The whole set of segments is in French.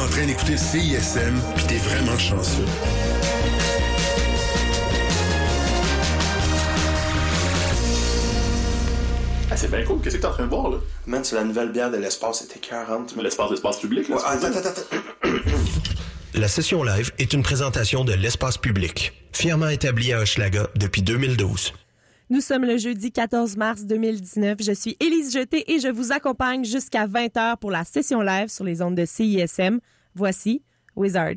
en train d'écouter CISM, puis t'es vraiment chanceux. Ah, c'est bien cool. Qu'est-ce que t'es en train de boire, là? Man, c'est la nouvelle bière de l'espace, c'était 40. Mais l'espace, l'espace public, là. Ouais, attends, attends, attends. La session live est une présentation de l'espace public, fièrement établi à Hochelaga depuis 2012. Nous sommes le jeudi 14 mars 2019. Je suis Élise Jeté et je vous accompagne jusqu'à 20h pour la session live sur les ondes de CISM. Voici Wizard.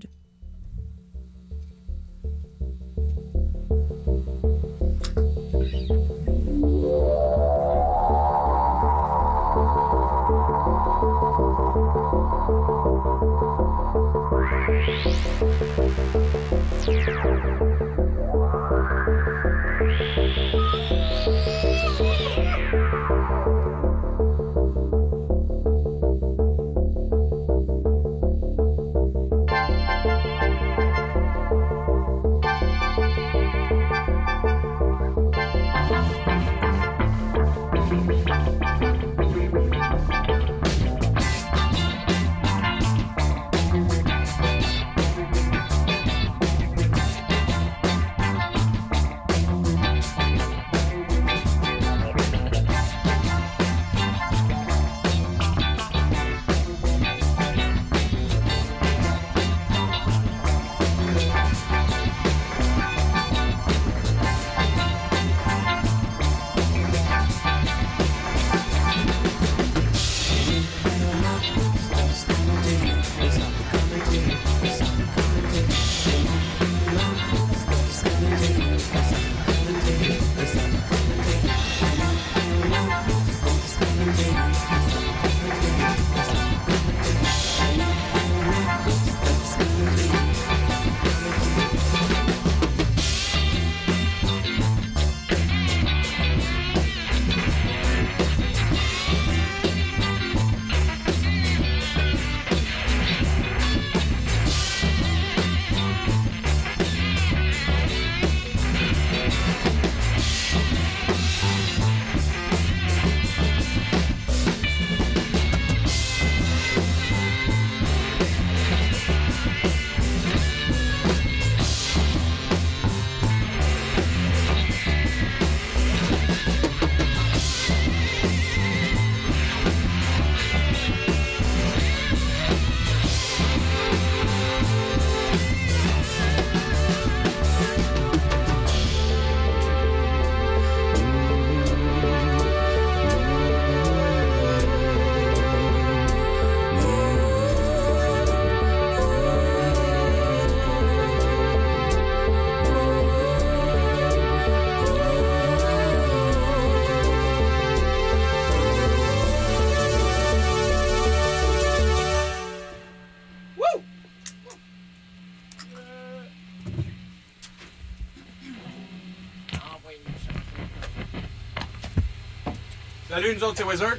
Salut, nous autres, c'est Wizard.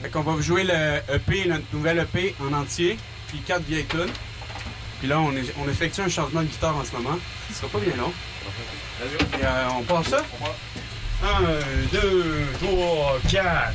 Fait qu'on va vous jouer le EP, notre nouvel EP en entier, puis quatre vieilles tunes. Puis là, on, effectue un changement de guitare en ce moment. Ce ne sera pas bien long. Et euh, on part ça? 1, 2, 3, 4.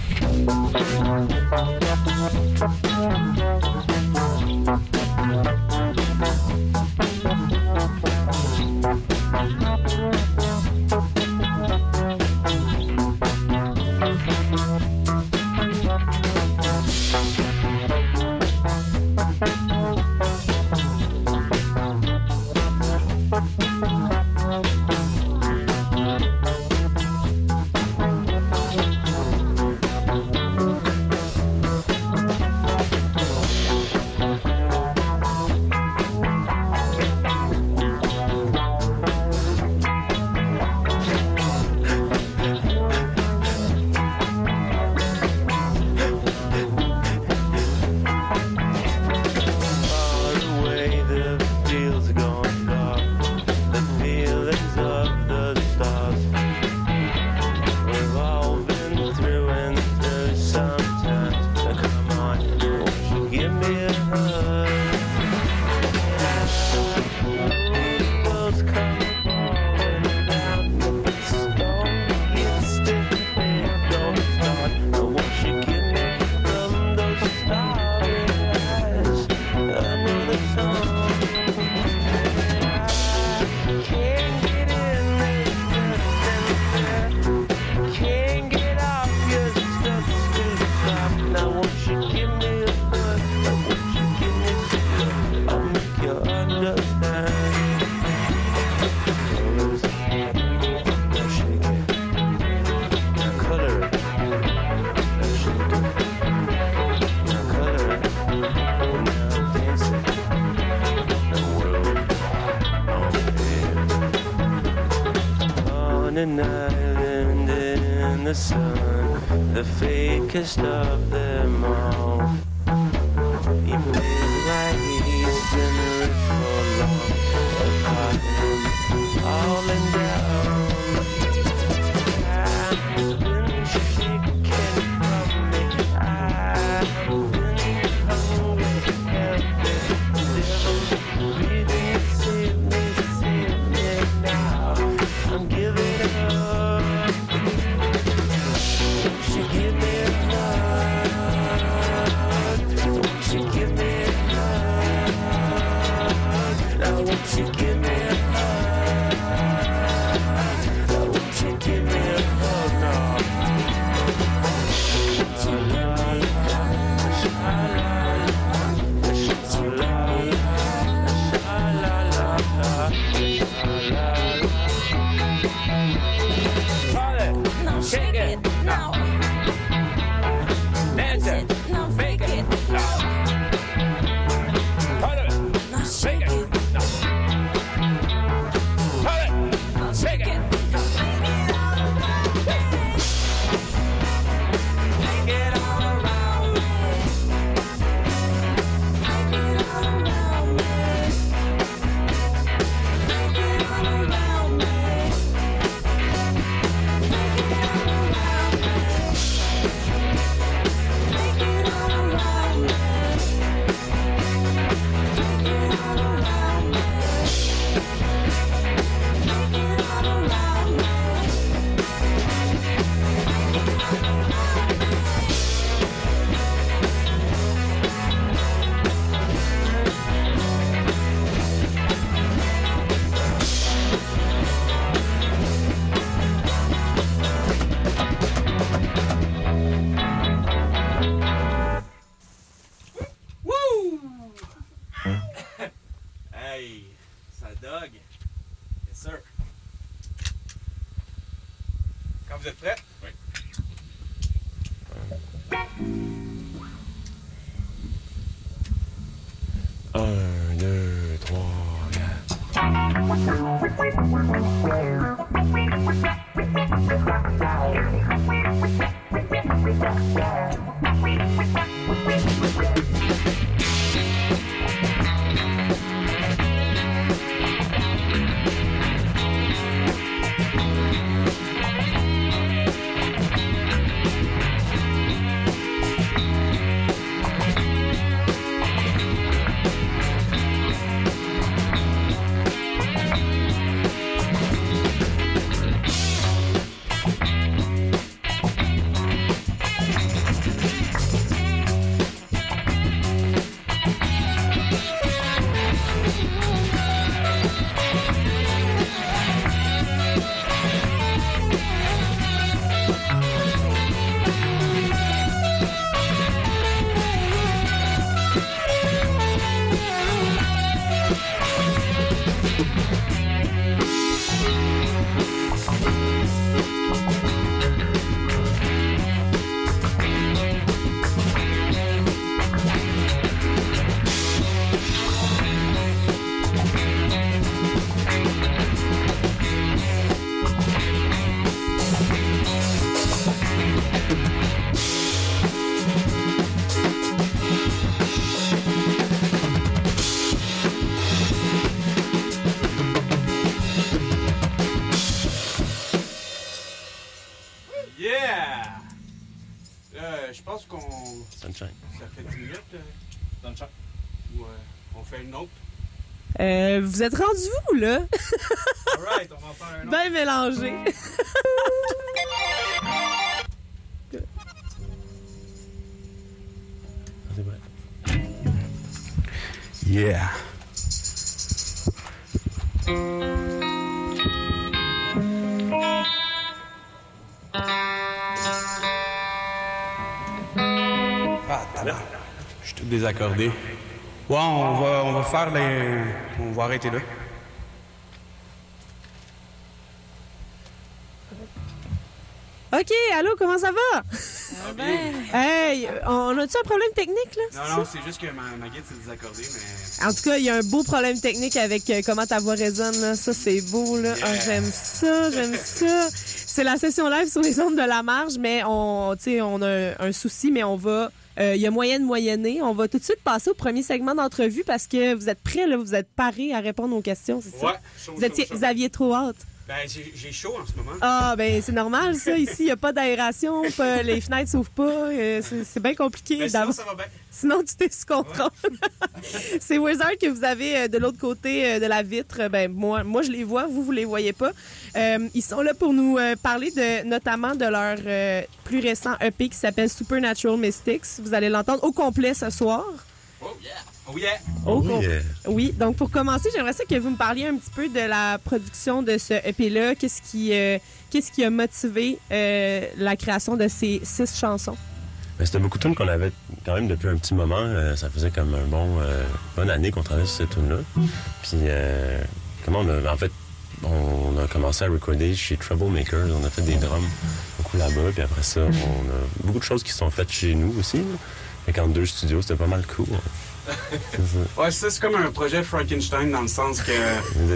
on an island in the sun, the fakest of them all. He moved like he's been for long, apart all in doubt. Euh, vous êtes rendu vous là? All mélangé. Yeah. Ah, t'as. Je suis tout désaccordé. Ouais, on va, on va faire les. On va arrêter là. OK, allô, comment ça va? Ben. Hey, on a-tu un problème technique, là? Non, non, c'est juste que ma, ma guide s'est désaccordée, mais... En tout cas, il y a un beau problème technique avec euh, comment ta voix résonne, là. Ça, c'est beau, là. Ah, j'aime ça, j'aime ça. C'est la session live sur les ondes de la marge, mais on, on a un souci, mais on va euh, Il y a moyen de moyenner. On va tout de suite passer au premier segment d'entrevue parce que vous êtes prêts, là, vous êtes parés à répondre aux questions, c'est Ouais, ça? chaud, Vous, étiez- chaud, chaud. vous aviez trop hâte. Ben, j'ai chaud en ce moment. Ah, ben c'est normal, ça. Ici, il n'y a pas d'aération, les fenêtres s'ouvrent pas. euh, c'est c'est bien compliqué Ben, sinon, ça va bien. Sinon, tu t'es sous contrôle. c'est Wizard que vous avez euh, de l'autre côté euh, de la vitre. Ben, moi, moi, je les vois, vous, vous les voyez pas. Euh, ils sont là pour nous parler de, notamment de leur euh, plus récent EP qui s'appelle Supernatural Mystics. Vous allez l'entendre au complet ce soir. Oh yeah! Com- euh, oui, donc pour commencer, j'aimerais ça que vous me parliez un petit peu de la production de ce EP-là. Qu'est-ce qui, euh, qu'est-ce qui a motivé euh, la création de ces six chansons? Ben, C'était beaucoup de tunes qu'on avait quand même depuis un petit moment. Euh, ça faisait comme un bon euh, bonne année qu'on travaillait sur ces tunes-là. Puis euh, comment on a, en fait on a commencé à recorder chez Troublemakers. On a fait des drums beaucoup là-bas. Puis après ça, on a beaucoup de choses qui sont faites chez nous aussi. Fait qu'en deux studios, c'était pas mal cool. Ça. Ouais, ça, c'est comme un projet Frankenstein dans le sens que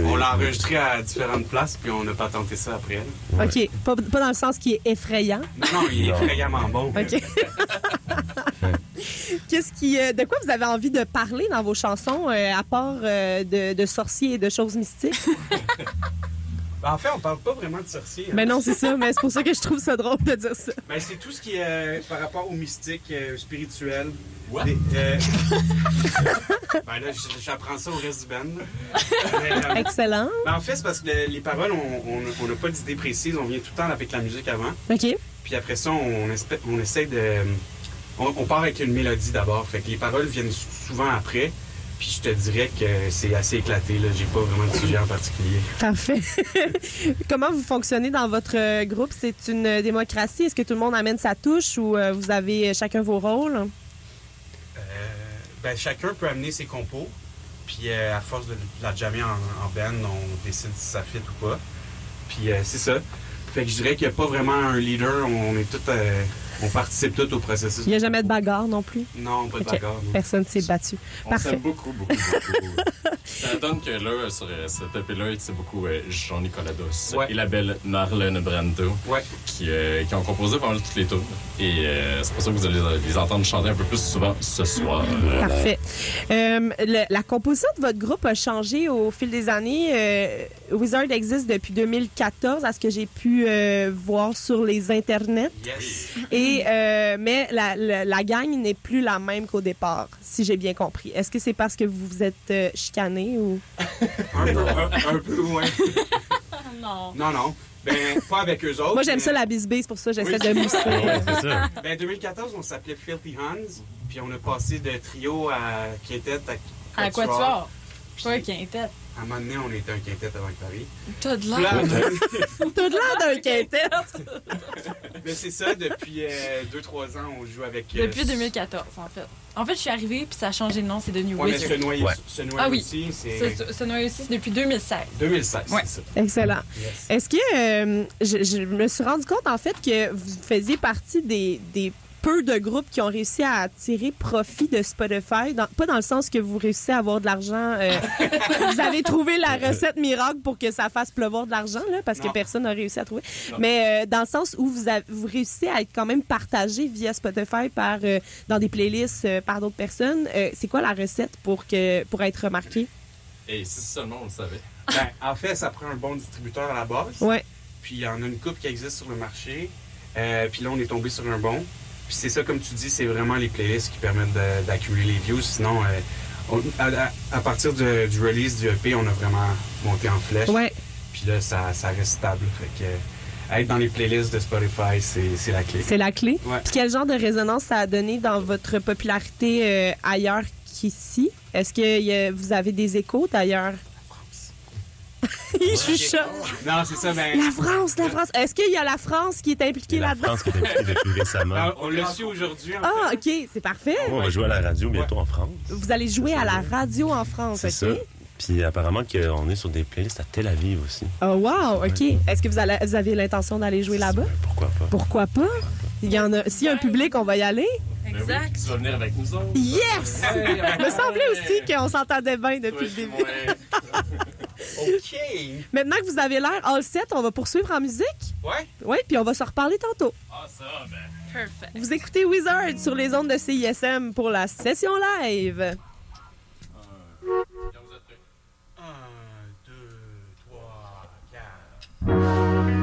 on l'a enregistré à différentes places, puis on n'a pas tenté ça après. Ouais. OK. Pas, pas dans le sens qui est effrayant. Non, non, il est Non. effrayamment bon. OK. Qu'est-ce qui, euh, de quoi vous avez envie de parler dans vos chansons, euh, à part euh, de, de sorciers et de choses mystiques? Ben, en fait, on parle pas vraiment de sorciers. hein. Ben non, c'est ça, mais c'est pour ça que je trouve ça drôle de dire ça. Ben, c'est tout ce qui est euh, par rapport au mystique, euh, spirituel. What? Des- euh, ben là, j'apprends ça au reste du band. Mais, euh, Excellent. ben, en fait, c'est parce que le- les paroles, on n'a pas d'idée précise. On vient tout le temps avec la musique avant. OK. Puis après ça, on, essaie de. On, on part avec une mélodie d'abord. Fait que les paroles viennent sou- souvent après. Puis je te dirais que c'est assez éclaté. Là. J'ai pas vraiment de sujet en particulier. Parfait. Comment vous fonctionnez dans votre euh, groupe? C'est une euh, démocratie? Est-ce que tout le monde amène sa touche ou euh, vous avez chacun vos rôles? Euh, ben, chacun peut amener ses compos. Puis euh, à force de la jammer en, en band, on décide si ça fit ou pas. Puis euh, c'est ça. Fait que je dirais qu'il n'y a pas vraiment un leader. On est tout, euh, on participe tous au processus. Il n'y a jamais de bagarre non plus? Non, pas de bagarre. non. Personne s'est battu. On s'aime beaucoup, beaucoup, beaucoup. Ça donne que là, sur euh, cet EP-là, c'est beaucoup euh, Jean-Nicolas Dos Ouais. et la belle Marlène Brando Ouais. qui, euh, qui ont composé pas mal toutes les tours. Et euh, c'est pour ça que vous allez les entendre chanter un peu plus souvent ce soir. Parfait. Euh, le- la composition de votre groupe a changé au fil des années. Euh, Wizard existe depuis 2014, à ce que j'ai pu euh, voir sur les internets. Yes. Et euh, mais la, la, la gang n'est plus la même qu'au départ, si j'ai bien compris. Est-ce que c'est parce que vous vous êtes euh, chicané ou? Un peu, un, un peu loin. Non. Non, non. Ben, pas avec eux autres. Moi j'aime mais- ça la bisbille, c'est pour ça que j'essaie Oui. de mousser. Ouais. Ben, 2014, on s'appelait Filthy Hands. Puis on a passé de trio à quintet à À quoi tu vas? Puis, Pas un quintet. À un moment donné, on était un quintet avant Paris. T'as de là, Tout de l'air d'un quintet. mais c'est ça, depuis 2-3 ans, on joue avec. euh, Depuis 2014, en fait. En fait, je suis arrivée, puis ça a changé de nom, c'est devenu Ouais, mais Wizard. ce noyer, Ouais. ce noyer Ah oui. aussi, c'est C'est ce noyau aussi, c'est depuis 2016. 2016, Ouais. c'est ça. Excellent. Yes. Est-ce que euh, je, je me suis rendu compte en fait que vous faisiez partie des, des peu de groupes qui ont réussi à tirer profit de Spotify, dans- pas dans le sens que vous réussissez à avoir de l'argent. euh, vous avez trouvé la recette miracle pour que ça fasse pleuvoir de l'argent là, parce que personne n'a réussi à trouver. Non. Mais euh, dans le sens où vous, avez- vous réussissez à être quand même partagé via Spotify par euh, dans des playlists euh, par d'autres personnes. Euh, c'est quoi la recette pour que pour être remarqué? Et si seulement on le savait. Ben, en fait, ça prend un bon distributeur à la base. Ouais. Puis il y en a une coupe qui existe sur le marché. Euh, puis là, on est tombé sur un bon. Puis c'est ça, comme tu dis, c'est vraiment les playlists qui permettent d'accumuler les views. Sinon, euh, on- à, partir de- du release du EP, on a vraiment monté en flèche. Ouais. Puis là, ça, ça reste stable. Fait que euh, être dans les playlists de Spotify, c'est c'est la clé. C'est la clé. Ouais. Puis quel genre de résonance ça a donné dans votre popularité euh, ailleurs qu'ici? Est-ce que y a- vous avez des échos d'ailleurs? Je suis choquée. Non, c'est ça, ben. La France, la France. Est-ce qu'il y a la France qui est impliquée Et la là-dedans? France qui est impliquée depuis récemment. ben, on l'a su aujourd'hui. en Ah. OK, c'est parfait. On va jouer à la radio bientôt en France. Vous allez jouer à la radio en France, C'est ça. OK? Puis apparemment qu'on est sur des playlists à Tel Aviv aussi. Oh, wow, OK. Est-ce que vous, allez- vous avez l'intention d'aller jouer là-bas? Pourquoi pas? Pourquoi pas? Il y en a. S'il y a un public, on va y aller. Exact. Tu vas venir avec nous autres. Yes! Il me semblait aussi qu'on s'entendait bien depuis le début. Ouais. OK. Maintenant que vous avez l'air all set, on va poursuivre en musique. Ouais. Oui, puis on va se reparler tantôt. Ah, ça, ben. Perfect. Vous écoutez Wizard sur les ondes de CISM pour la session live. Un, deux, trois, quatre.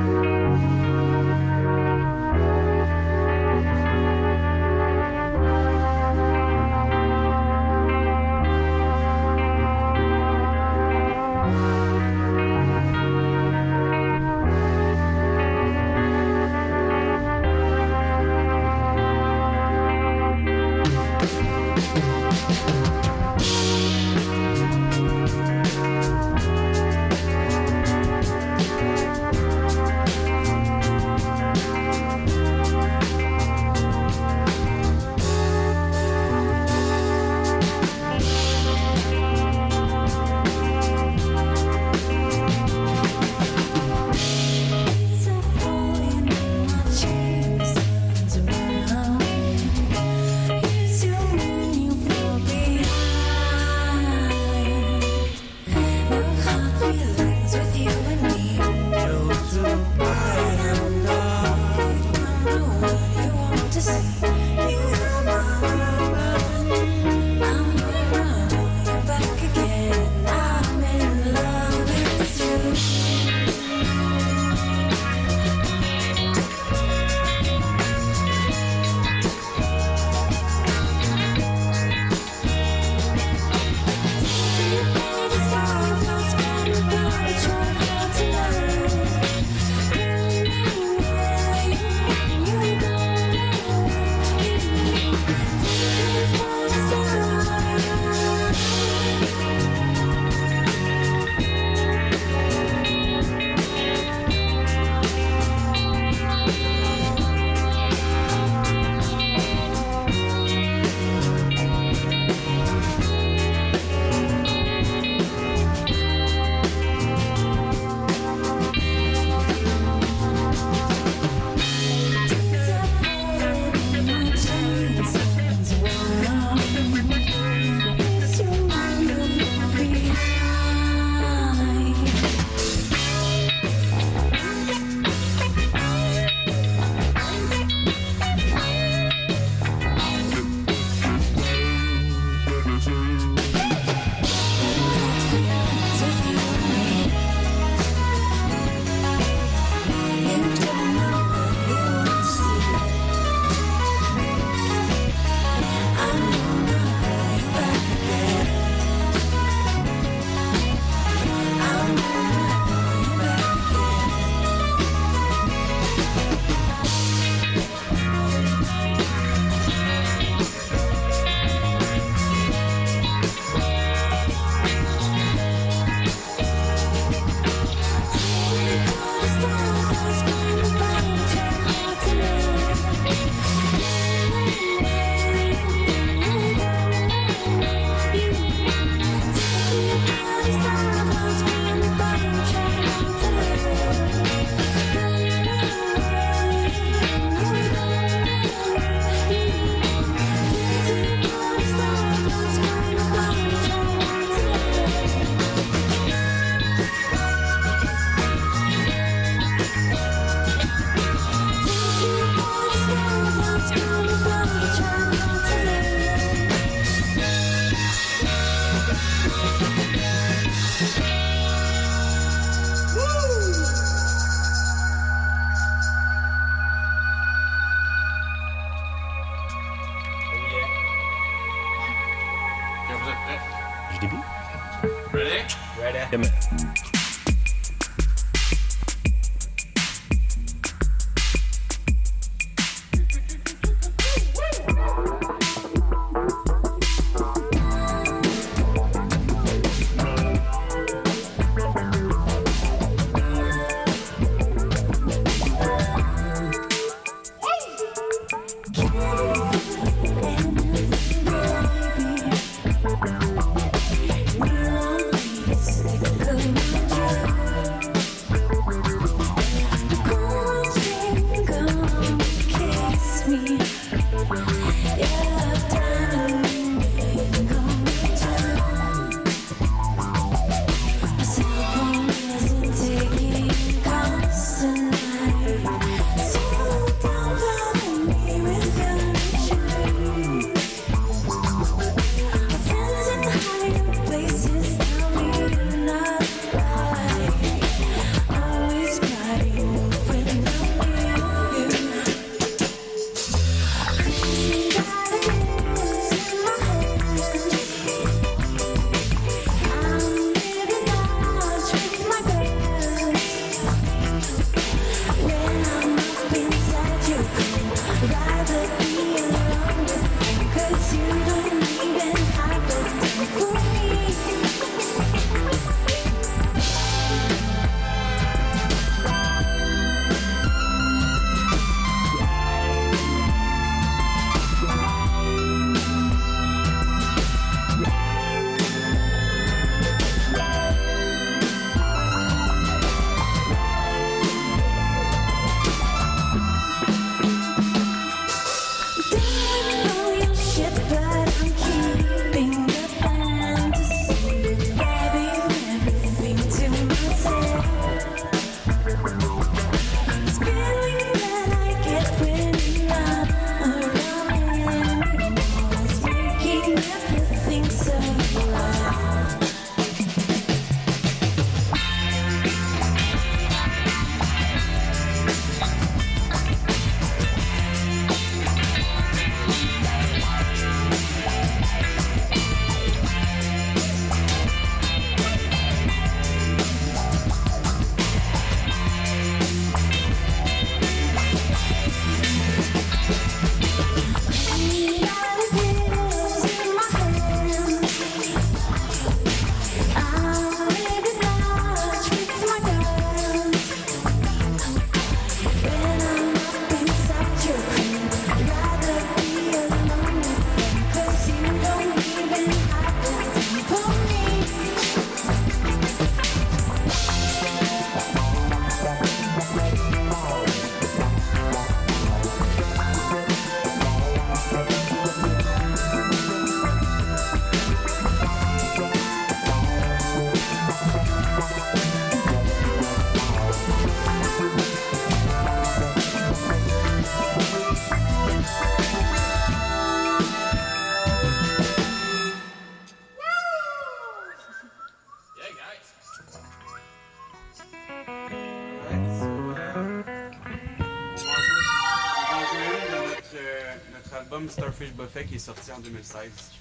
Starfish Buffet qui est sorti en 2016.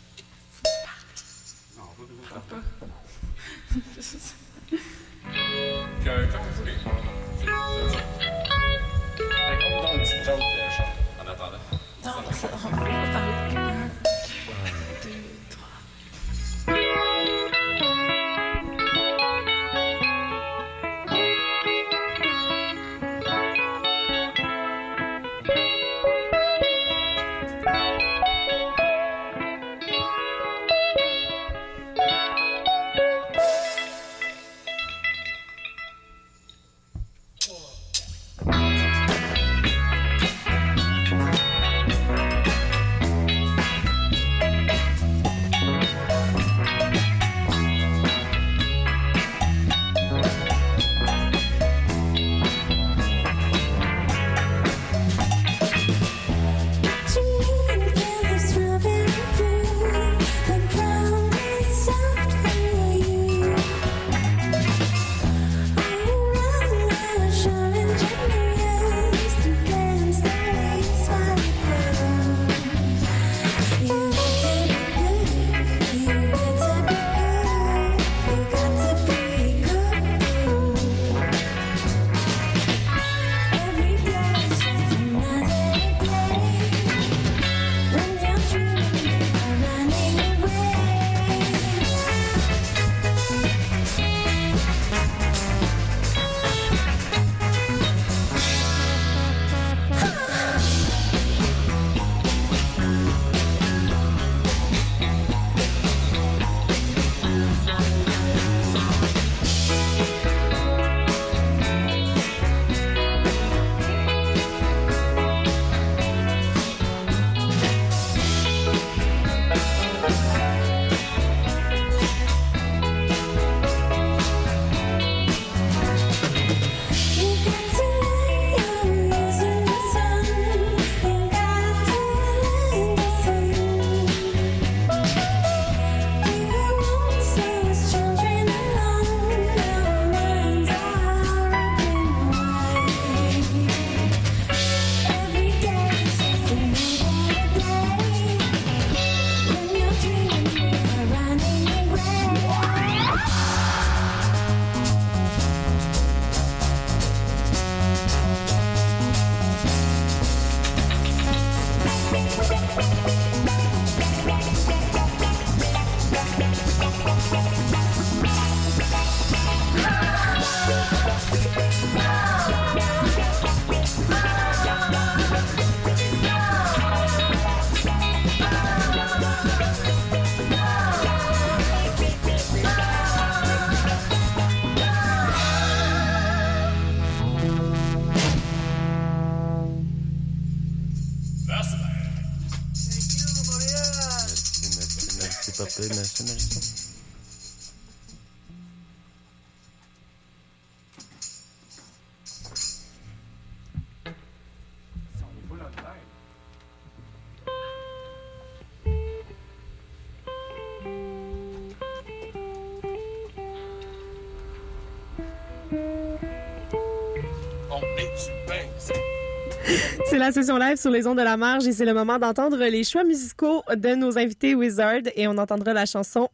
La session live sur les ondes de la marge et c'est le moment d'entendre les choix musicaux de nos invités Wizard et on entendra la chanson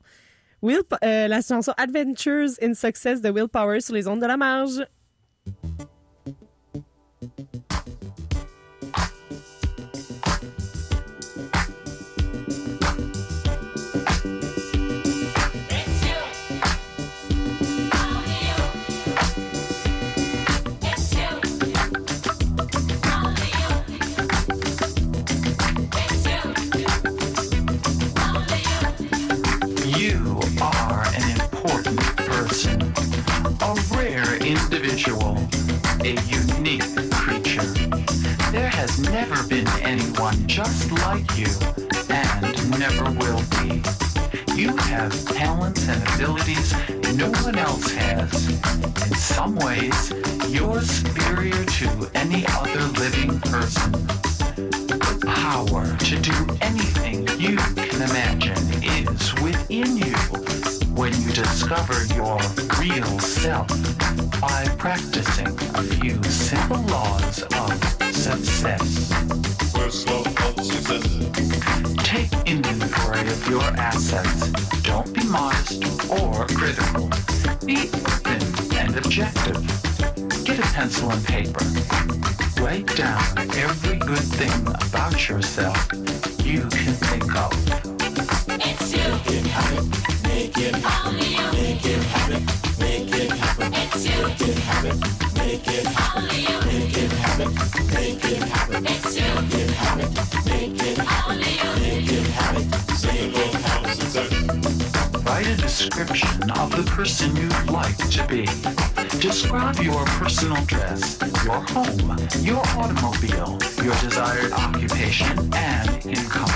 Will, euh, la chanson Adventures in Success de Will Power sur les ondes de la marge. Never been anyone just like you, and never will be. You have talents and abilities no one else has. In some ways, you're superior to any other living person. The power to do anything you can imagine is within you when you discover your real self by practicing a few simple laws of success. Take inventory of your assets. Don't be modest or critical. Be open and objective. Get a pencil and paper. Write down every good thing about yourself you can think of. It's you. Make it happen. Make it happen. Make it happen. Make it happen. It's you. Make it happen. Make it happen. Description of the person you'd like to be. Describe your personal dress, your home, your automobile, your desired occupation, and income.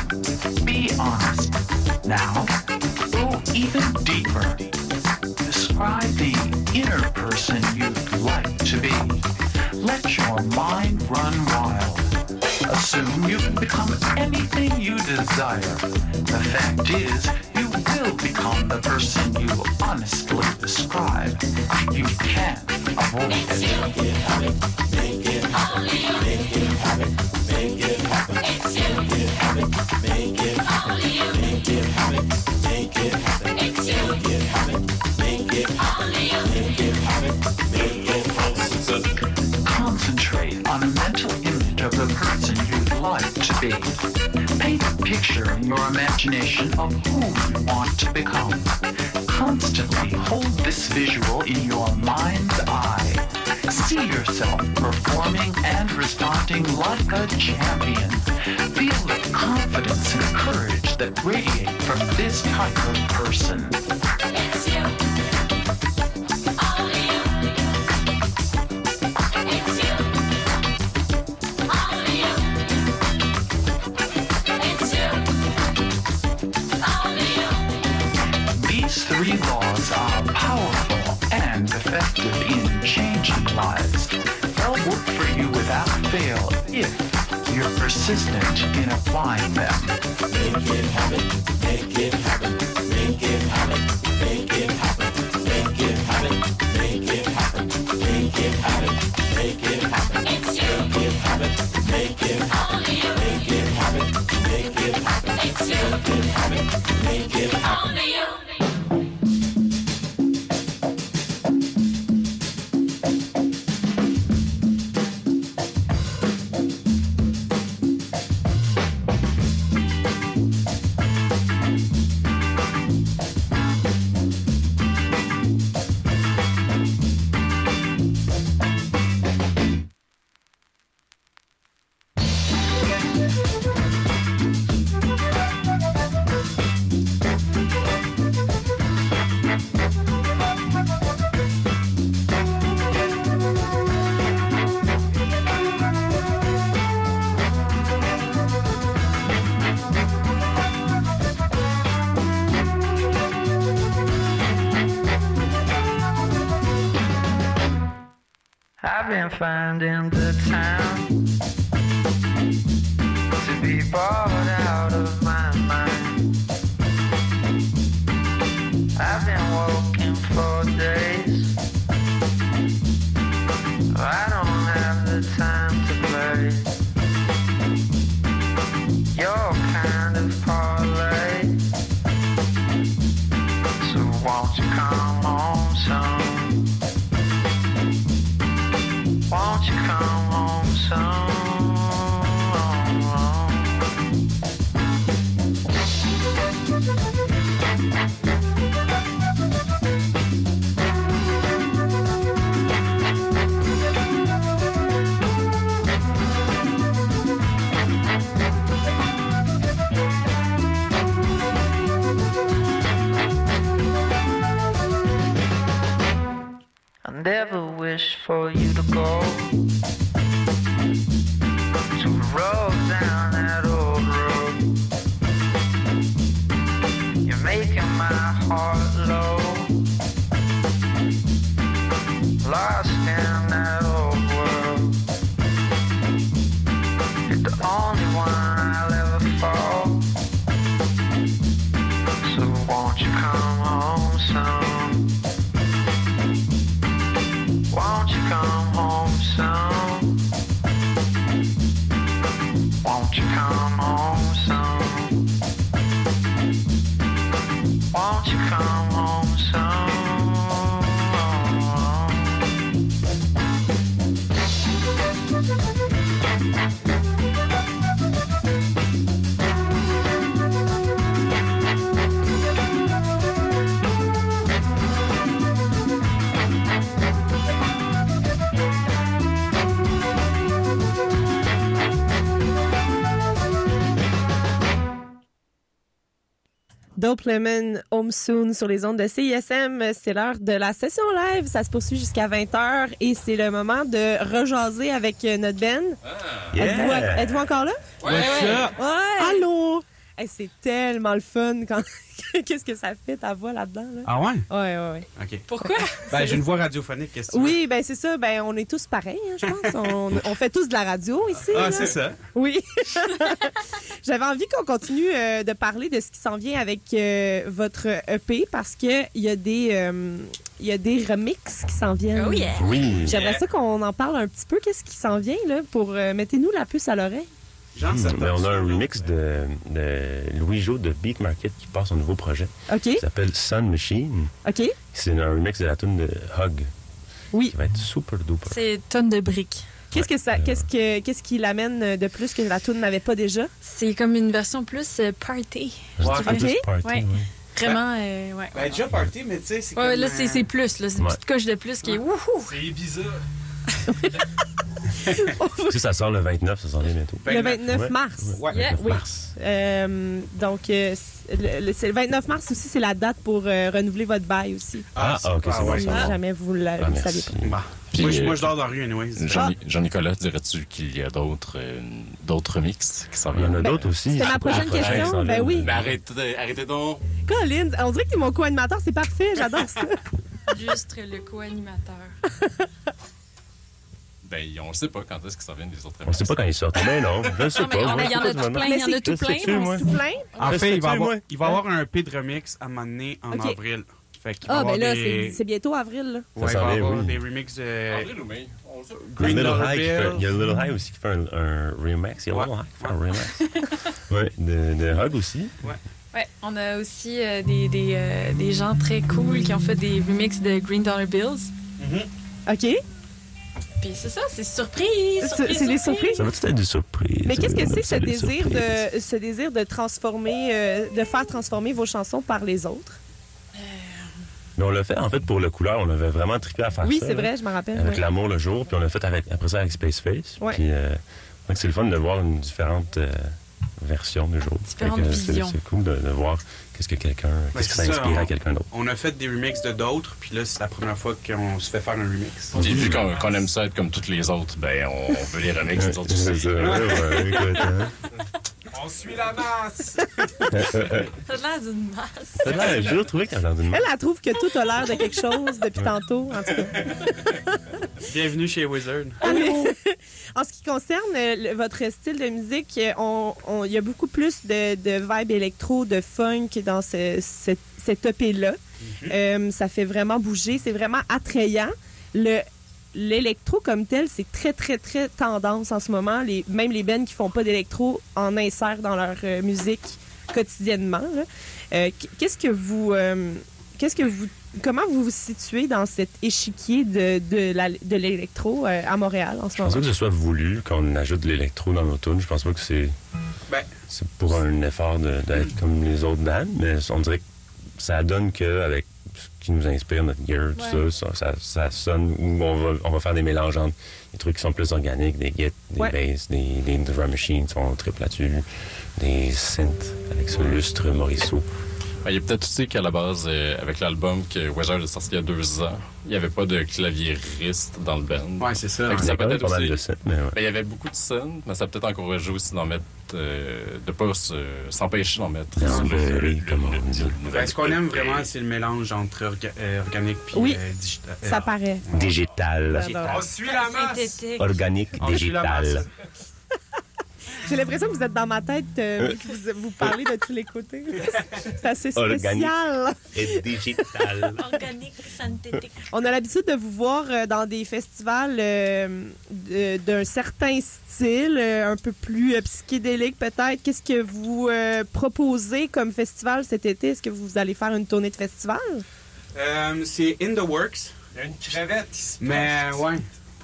Be honest. Now, go even deeper. Describe the inner person you'd like to be. Let your mind run wild. Assume you can become anything you desire. The fact is, you will become the person you honestly describe. You can't avoid it. Make it happen. Make it happen. Make it happen. Make it happen. It's you. Make it happen. Make it happen. Make it happen. Be. Paint a picture in your imagination of who you want to become. Constantly hold this visual in your mind's eye. See yourself performing and responding like a champion. Feel the confidence and courage that radiate from this type of person. In applying them. Make it happen. find in the town. Never wish for you to go Lemon Home Soon sur les ondes de CISM. C'est l'heure de la session live. Ça se poursuit jusqu'à 20h et c'est le moment de rejaser avec euh, notre Ben. Yeah. Êtes-vous, encore là? Ouais. Allô? Hey, c'est tellement le fun quand. Qu'est-ce que ça fait ta voix là-dedans? Là? Ah ouais? Ouais, ouais, ouais. OK. Pourquoi? Ben, j'ai une voix radiophonique, qu'est-ce que tu Oui, ben c'est ça. Ben on est tous pareils, hein, je pense. On, on fait tous de la radio ici. Ah, là. c'est ça. Oui. J'avais envie qu'on continue euh, de parler de ce qui s'en vient avec euh, votre EP parce que il y a des euh, il y a des remixes qui s'en viennent. Oh yeah! Oui. J'aimerais ça qu'on en parle un petit peu. Qu'est-ce qui s'en vient là pour euh, mettez-nous la puce à l'oreille. Genre, ça Mais on a un remix de, de Louis Jo de Beat Market qui passe son nouveau projet. Ok. qui s'appelle Sun Machine. Ok. C'est un remix de la tune de Hug. Oui. Qui va être super duper. C'est tonne de briques. Qu'est-ce que ça qu'est-ce que qu'est-ce qui l'amène de plus que la tune n'avait pas déjà? C'est comme une version plus euh, party. Je Ouais. dirais plus party, Ouais. ouais. Vraiment, euh, ouais. Ben, déjà party, mais tu sais, c'est Ouais, comme, là, euh, c'est c'est plus. là. C'est une petite coche de plus qui est wouhou! C'est Ibiza. Si ça sort le 29, ça sort bien bientôt. Le 29 Ouais. mars. Ouais. Yeah. 29 Oui. mars. Euh, donc euh, c'est le, le- c'est le 29 mars aussi, c'est la date pour euh, renouveler votre bail aussi. Ah, ah, ok, c'est bon. Si va. jamais vous la- Ah, ne savez pas. Bah. Puis, moi, je, moi, je dors dans la rue, anyways. Jean- Jean-Nicolas, dirais-tu qu'il y a d'autres d'autres remix qui s'en Il y en viennent? a d'autres aussi. c'était ma prochaine question. s'en Ben vient. oui. Ben arrêtez, arrêtez donc. Colin, on dirait que t'es mon co-animateur, c'est parfait, j'adore ça. Juste le co-animateur. Ben, on ne sait pas quand est-ce qu'ils s'en viennent les autres On sait pas quand ils sortent. Mais non, je sais Non, mais pas. il y en a sais tout plein, il y en a tout plein. En fait, il va, avoir, il va avoir un P de remix à donné en Ok. avril. Fait Ah, ben là, des... c'est bientôt avril. Là. Ouais, il s'en va avoir oui. des remixes de... Avril ou mai? Il Green Little Dollar High fait- il y a Little High aussi qui fait un, un remix. Il y a Ouais. Little High qui fait un remix. ouais, de, de Hug aussi. Ouais, on a aussi euh, des, des, euh, des gens très cool qui ont fait des remixes de Green Dollar Bills. OK? Puis c'est ça, c'est surprise! C'est surprise, c'est des surprises? Ça va tout être des surprises? Mais qu'est-ce que c'est ce désir surprises. de ce désir de transformer, euh, de faire transformer vos chansons par les autres? Mais on l'a fait, en fait, pour le couleur. On avait vraiment trippé à faire Oui, ça. c'est là. vrai, je m'en rappelle. Avec ouais. l'amour le jour, puis on l'a fait avec, après ça avec Space Face. Ouais. Puis euh, donc c'est le fun de voir une différente euh, version du jour. Différentes c'est- visions. C'est cool de, de voir qu'est-ce que quelqu'un, qu'est-ce que ça on- à quelqu'un d'autre? On a fait des remixes de d'autres, puis là, c'est la première fois qu'on se fait faire un remix. Puis vu qu'on qu'on aime ça être comme toutes les autres, ben on veut les remix nous autres C'est aussi. ça, ouais, ouais, écoute, hein. On suit la masse! Ça a l'air d'une masse. Ça a l'air- J'ai toujours trouvé qu'elle a l'air d'une Elle, elle trouve que tout a l'air de quelque chose depuis tantôt, en tout cas. Bienvenue chez Wizard. En ce qui concerne euh, le- votre style de musique, euh, on- on- il y a beaucoup plus de, de vibe électro, de funk dans ce, cette, cette EP-là. Euh, ça fait vraiment bouger, c'est vraiment attrayant. Le L'électro comme tel, c'est très, très, très tendance en ce moment. Les, même les bands qui font pas d'électro en insèrent dans leur euh, musique quotidiennement. Euh, qu- Qu'est-ce que vous... Qu'est-ce que vous... Comment vous vous situez dans cet échiquier de, de, l'électro euh, à Montréal en ce Je moment? pense pas que ce soit voulu qu'on ajoute de l'électro dans nos tunes. Je pense pas que c'est Ben, c'est pour un effort d'être comme les autres bandes, mais on dirait que ça donne qu'avec ce qui nous inspire, notre gear, tout Ouais. ça, ça, sonne où on va, on va faire des mélanges entre des trucs qui sont plus organiques, des guides, des Ouais. basses, des, des drum machines qui sont triple là-dessus, des synths avec ce lustre Morisseau. Ben, Il y a peut-être aussi qu'à la base, euh, avec l'album que Weezer a sorti il y a deux ans, il n'y avait pas de claviériste dans le band. Ouais, c'est ça. Il y peut-être pas aussi- de ouais. Ben, il y avait beaucoup de scènes, mais ça a peut-être encouragé aussi d'en mettre, euh, de pas se- s'empêcher d'en mettre. Sur le- beurrer, le- le- comme on dit. le Ben, ce qu'on aime vraiment, c'est le mélange entre orga- euh, organique puis Oui. euh, digital. Ça paraît. Digital. On suit la masse! Synthétique. Organique, On suit la digital. J'ai l'impression que vous êtes dans ma tête, euh, que vous, vous parlez de tous les côtés. C'est assez Organique. spécial. Et digital. Organique, synthétique. On a l'habitude de vous voir euh, dans des festivals euh, d'un certain style, euh, un peu plus euh, psychédélique peut-être. Qu'est-ce que vous euh, proposez comme festival cet été? Est-ce que vous allez faire une tournée de festival? Euh, c'est in the works. Il y a une crevette qui se Mais ouais,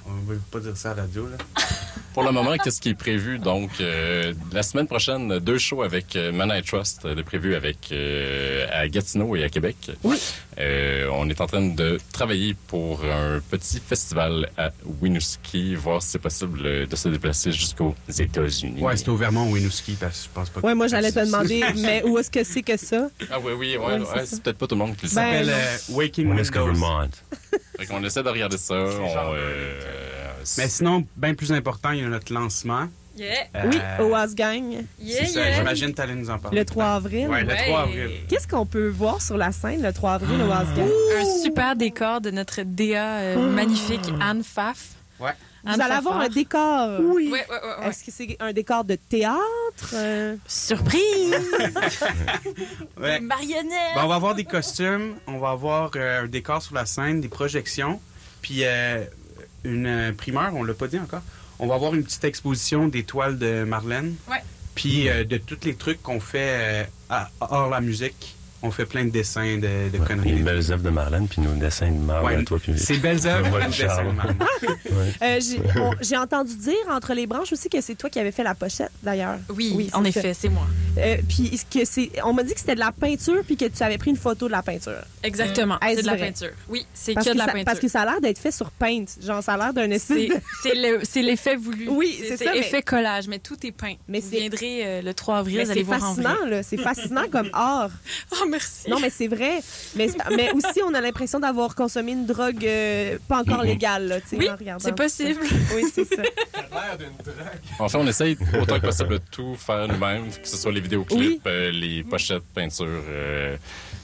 on veut pas dire ça à la radio, là. Pour le moment, qu'est-ce qui est prévu? Donc, euh, la semaine prochaine, deux shows avec euh, Man I Trust euh, de prévu avec, euh, à Gatineau et à Québec. Oui. Euh, on est en train de travailler pour un petit festival à Winooski, voir si c'est possible euh, de se déplacer jusqu'aux États-Unis. Ouais, c'est au Vermont, Winooski, parce que je pense pas que- Ouais, moi j'allais te demander, mais où est-ce que c'est que ça? Ah oui, oui, ouais, Ouais, ouais, c'est peut-être pas tout le monde qui le Ça sait. Ben, s'appelle euh, Waking On. Vermont. Fait qu'on essaie de regarder ça. on, euh, Mais sinon, bien plus important, il y a notre lancement. Yeah. Oui, Euh, au Gang, Yeah, c'est ça, yeah. j'imagine que t'allais nous en parler. le 3 avril. Ouais, le Ouais. 3 avril. Qu'est-ce qu'on peut voir sur la scène le 3 avril au Gang? Un super décor de notre DA euh, magnifique, Anne Faf. Ouais. Vous allez avoir un décor. Oui. Ouais, ouais, ouais, ouais. Est-ce que c'est un décor de théâtre? euh? Surprise! Ouais. Des marionnettes! Ben, on va avoir des costumes, on va avoir euh, un décor sur la scène, des projections, puis euh, une euh, primeur, on l'a pas dit encore. On va avoir une petite exposition des toiles de Marlène, Ouais. puis euh, de tous les trucs qu'on fait euh, à- hors la musique. On fait plein de dessins, de, de conneries. Les belles œuvres de Marlène, puis nos dessins de Marlène, Ouais, toi, puis c'est belles œuvres, dessins de Marlène. Euh, J'ai on- j'ai entendu dire entre les branches aussi que c'est toi qui avais fait la pochette, d'ailleurs. Oui, en c'est effet, c'est moi. Euh, puis que c'est, on m'a dit que c'était de la peinture puis que tu avais pris une photo de la peinture. Exactement. C'est de la peinture. Oui, c'est que que, de la ça, peinture. parce que ça a l'air d'être fait sur Paint. Genre, ça a l'air d'un espèce C'est de... c'est c'est l'effet voulu. Oui, c'est ça, mais- effet collage, mais tout est peint. Mais vous c'est- viendrez euh, le 3 avril, Mais vous allez c'est voir en vrai. fascinant, là. C'est fascinant comme art. Merci. Non, mais c'est vrai. Mais, mais aussi, on a l'impression d'avoir consommé une drogue euh, pas encore légale, là, Oui, en regardant c'est possible. Oui, c'est ça. Ça a l'air d'une drogue. En fait, on essaye autant que possible de tout faire nous-mêmes, que ce soit les vidéoclips, Oui. euh, les pochettes, peintures, euh,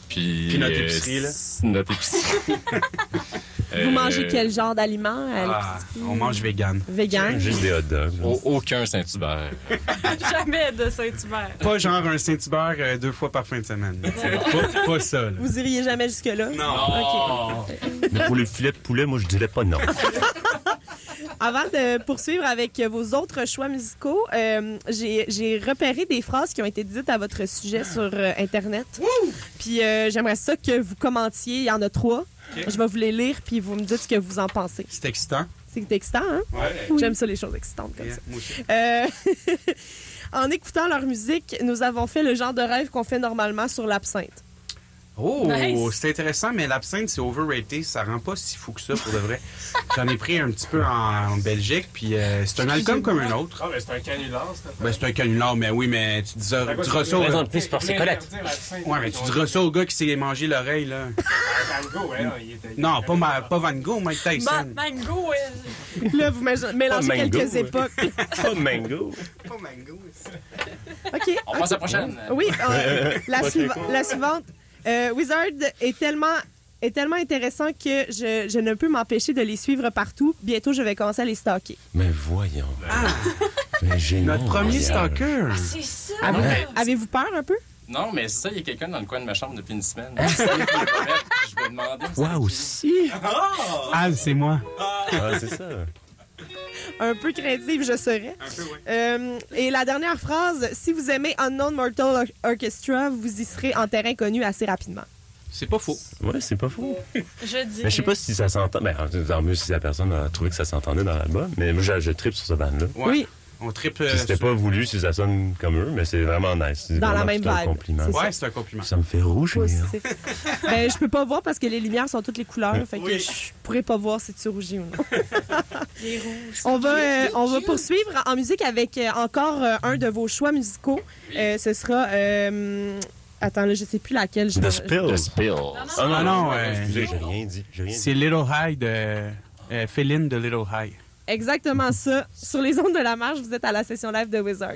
puis... Puis notre euh, épicerie, là. Notre épicerie. Vous Euh, mangez quel genre d'aliments à Ah, on mange vegan. Vegan? Juste des hot dogs. au- aucun Saint-Hubert. Jamais de Saint-Hubert. Pas genre un Saint-Hubert euh, deux fois par fin de semaine. pas, pas ça. là. Vous iriez jamais jusque-là? Non. Mais pour les filets de poulet, moi, je dirais pas non. Avant de poursuivre avec vos autres choix musicaux, euh, j'ai j'ai repéré des phrases qui ont été dites à votre sujet sur euh, Internet. Puis euh, j'aimerais ça que vous commentiez. Il y en a trois. Je vais vous les lire, puis vous me dites ce que vous en pensez. C'est excitant. C'est excitant, hein? Ouais. J'aime ça, les choses excitantes comme Yeah, ça. moi aussi. Euh, en écoutant leur musique, nous avons fait le genre de rêve qu'on fait normalement sur l'absinthe. Oh, Nice. c'est intéressant, mais l'absinthe, c'est overrated. Ça rend pas si fou que ça, pour de vrai. J'en ai pris un petit peu en, en Belgique, puis euh, c'est un alcool comme un autre. Ah, mais c'est un canular, c'est Ben, c'est un canular, mais oui, mais tu diras, tu diras ça au... Présente plus pour ses collègues. Ouais, mais tu diras ça au gars qui s'est mangé l'oreille, là. Van Gogh, ouais, non, il était- Non, pas, ma- pas Van Gogh, Mike Tyson. mango, ouais. Là, vous mé- mélangez mango, quelques époques. Pas de mango. Pas Mango. OK. On passe à la prochaine. Oui, euh, la, suiva- la suivante. Euh, Wizard est tellement est tellement intéressant que je, je ne peux m'empêcher de les suivre partout. Bientôt, je vais commencer à les stalker. Mais voyons. Ah! Mais génial. Notre premier Montréal. stalker. C'est ça. Ah, ouais. Avez-vous peur un peu? Non, mais c'est ça, il y a quelqu'un dans le coin de ma chambre depuis une semaine. Je vais demander. Wow, aussi? Ah, c'est moi. Ah, c'est ça. Un peu craintive, je serais. Euh, et la dernière phrase, si vous aimez Unknown Mortal Or- Orchestra, vous y serez en terrain connu assez rapidement. C'est pas faux. Ouais, c'est pas faux. Je dis. Mais je sais pas si ça s'entend. Ben, tant mieux si la personne a trouvé que ça s'entendait dans l'album. Mais moi, je, je tripe sur ce band-là. Ouais. Oui. On tripe. Puis C'était pas voulu si ça sonne comme eux, mais c'est vraiment nice. Dans la même vibe, compliment. c'est Ouais, c'est un compliment. Ça me fait rougir. Positif. ben, je peux pas voir parce que les lumières sont toutes les couleurs. Fait que Oui. je pourrais pas voir si tu rougis ou non. Les rouges. On va, euh, on va poursuivre en musique avec euh, encore euh, un de vos choix musicaux. Euh, ce sera. euh, attends, là, je sais plus laquelle. Je The vais- Spill. The Spill. Ah non, Ah non, non, ouais, euh, excusez, j'ai rien dit. Dit. C'est Little High de. Euh, Féline de Little High. Exactement ça. Sur les ondes de la marche, vous êtes à la session live de Wizard.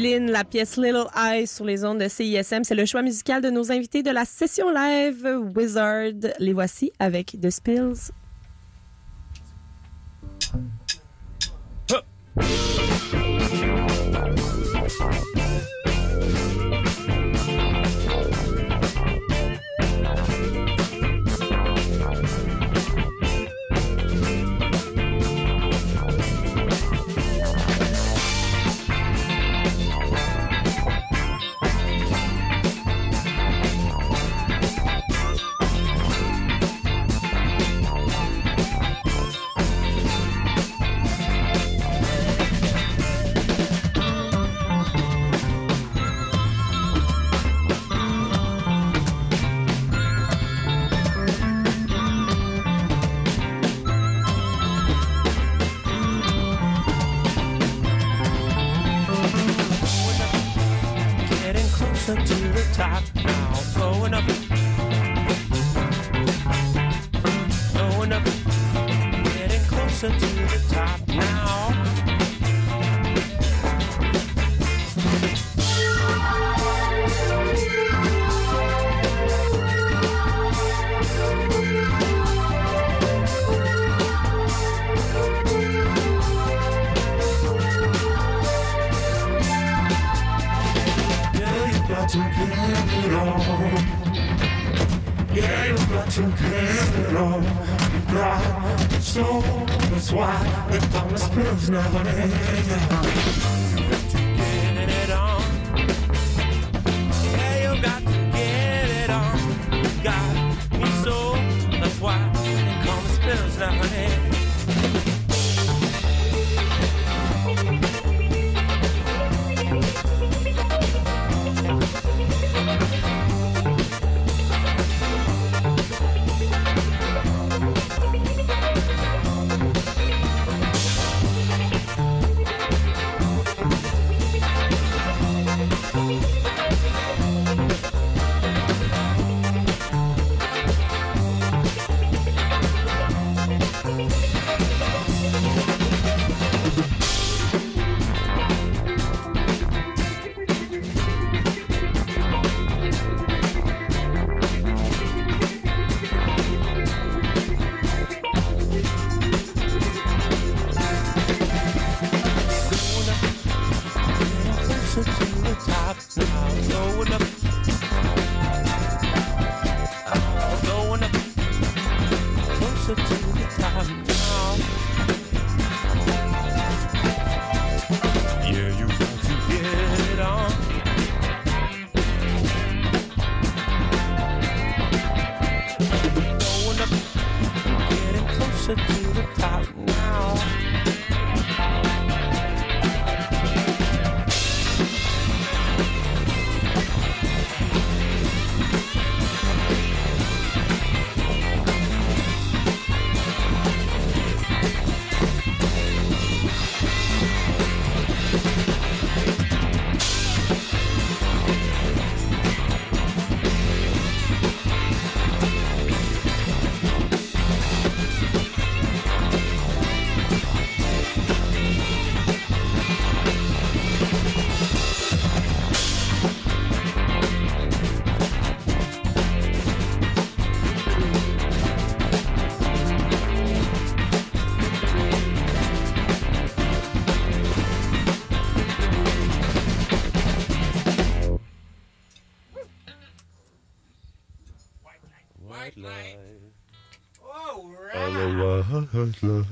La pièce Little Eyes sur les ondes de CISM. C'est le choix musical de nos invités de la session live Wizard. Les voici avec The Spills. nobody. love.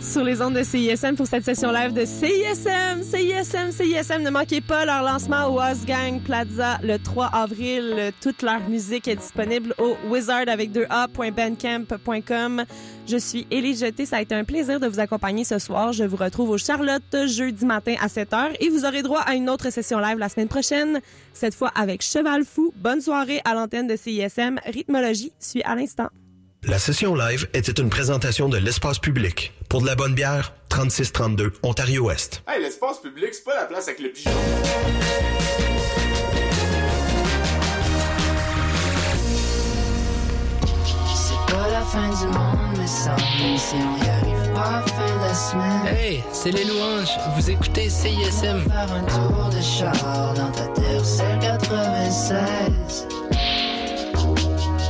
Sur les ondes de CISM pour cette session live de CISM. CISM, CISM. Ne manquez pas leur lancement au Gang Plaza le 3 avril. Toute leur musique est disponible au wizard avec 2a.bandcamp.com. Je suis Élie Jeté. Ça a été un plaisir de vous accompagner ce soir. Je vous retrouve au Charlotte jeudi matin à 7h et vous aurez droit à une autre session live la semaine prochaine. Cette fois avec Cheval Fou. Bonne soirée à l'antenne de CISM. Rythmologie suit à l'instant. La session live était une présentation de l'espace public. Pour de la bonne bière, 3632 Ontario-Ouest. Hey, l'espace public, c'est pas la place avec le pigeon. C'est pas la fin du monde, mais ça même si on y arrive pas à la fin de la semaine. Hey, c'est les louanges. Vous écoutez CISM. Faire un tour de char dans ta terre, c'est 96.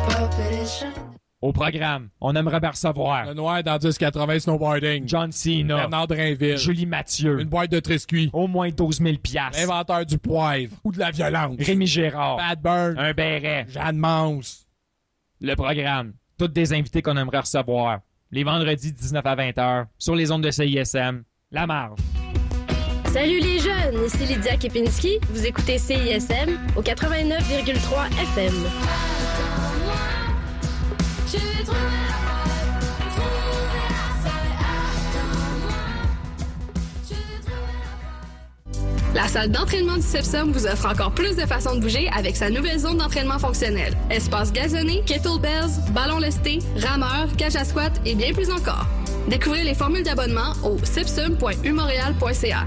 Pop Edition. Au programme, on aimerait bien recevoir. Le noir dans 1080 snowboarding. John Cena. Bernard Drainville. Julie Mathieu. Une boîte de triscuits. Au moins 12 000 piastres. L'inventeur du poivre. Ou de la violence. Rémi Gérard. Bad Burn. Un béret. Jeanne Mance. Le programme. Toutes des invités qu'on aimerait recevoir. Les vendredis 19 à 20 h sur les ondes de CISM. La marge. Salut les jeunes, ici Lydia Kepinski. Vous écoutez CISM au 89,3 FM. La salle d'entraînement du CEPSOM vous offre encore plus de façons de bouger avec sa nouvelle zone d'entraînement fonctionnel. Espace gazonné, kettlebells, ballon lesté, rameur, cage à squat et bien plus encore. Découvrez les formules d'abonnement au sepsum.umontréal.ca.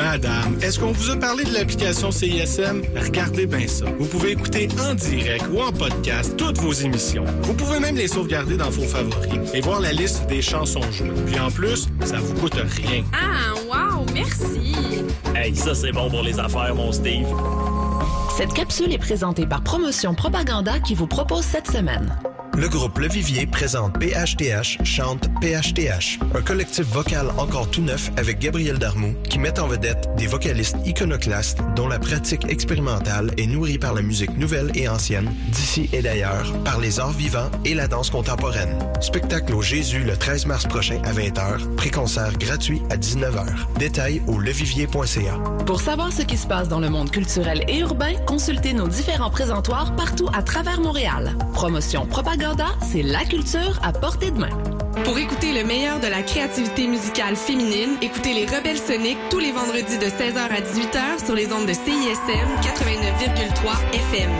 Madame, est-ce qu'on vous a parlé de l'application CISM? Regardez bien ça. Vous pouvez écouter en direct ou en podcast toutes vos émissions. Vous pouvez même les sauvegarder dans vos favoris et voir la liste des chansons jouées. Puis en plus, ça vous coûte rien. Ah, wow, merci. Hey, ça c'est bon pour les affaires, mon Steve. Cette capsule est présentée par Promotion Propaganda qui vous propose cette semaine. Le groupe Le Vivier présente PHTH chante PHTH, un collectif vocal encore tout neuf avec Gabriel Darmou qui met en vedette des vocalistes iconoclastes dont la pratique expérimentale est nourrie par la musique nouvelle et ancienne, d'ici et d'ailleurs, par les arts vivants et la danse contemporaine. Spectacle au Jésus le 13 mars prochain à 20h, préconcert gratuit à 19h. Détails au levivier.ca. Pour savoir ce qui se passe dans le monde culturel et urbain, consultez nos différents présentoirs partout à travers Montréal. Promotion C'est la culture à portée de main. Pour écouter le meilleur de la créativité musicale féminine, écoutez les Rebelles Soniques tous les vendredis de 16h à 18h sur les ondes de CISM 89,3 FM.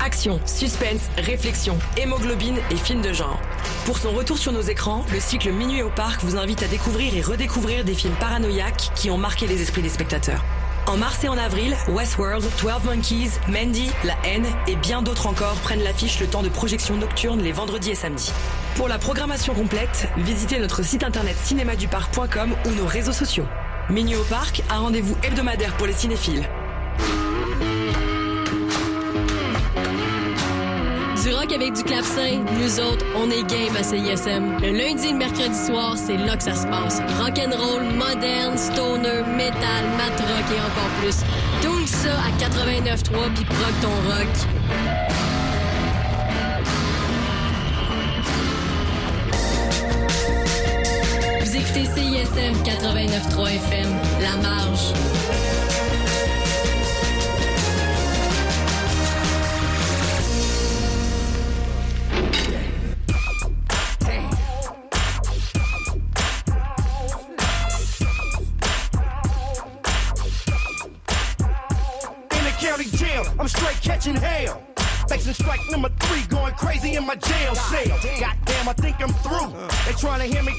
Action, suspense, réflexion, hémoglobine et films de genre. Pour son retour sur nos écrans, le cycle Minuit au parc vous invite à découvrir et redécouvrir des films paranoïaques qui ont marqué les esprits des spectateurs. En mars et en avril, Westworld, 12 Monkeys, Mandy, La haine et bien d'autres encore prennent l'affiche le temps de projection nocturne les vendredis et samedis. Pour la programmation complète, visitez notre site internet cinémaduparc.com ou nos réseaux sociaux. Minuit au parc, un rendez-vous hebdomadaire pour les cinéphiles. Avec du clavecin, nous autres, on est game à CISM. Le lundi et le mercredi soir, c'est là que ça se passe. Rock'n'roll, moderne, stoner, metal, mat rock et encore plus. Tout ça à 89.3 puis proc ton rock. Vous écoutez CISM 89.3 FM, La Marge.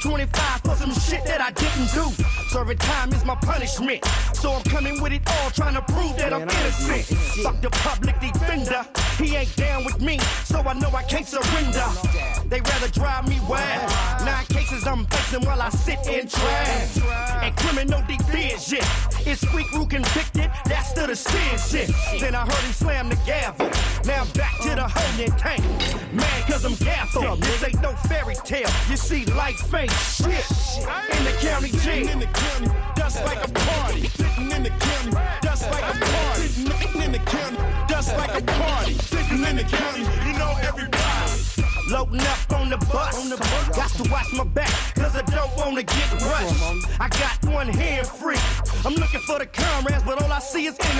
25 for some shit that I didn't do. Serving time is my punishment. So I'm coming with it all, trying to prove that I'm innocent. Fuck the public defender. He ain't down with me, so I know I can't surrender. They rather drive me wild. Nine cases I'm facing while I sit in trial. And criminal division. It's Squeak who convicted, that's the decision. Then I heard him slam the gavel. Now I'm back to the holding tank. Man, cause I'm gaffled. This ain't no fairy tale. You see, life ain't shit. In the county jail. In the county, dust like a party. Sitting in the county, dust like a party. Sitting in the county, dust like a party. Sitting in the county, you know everybody. Loading up on the bus. Got to watch my back, cause I don't wanna get rushed. I got one hand free. I'm looking for the comrades, but all I see is enemies.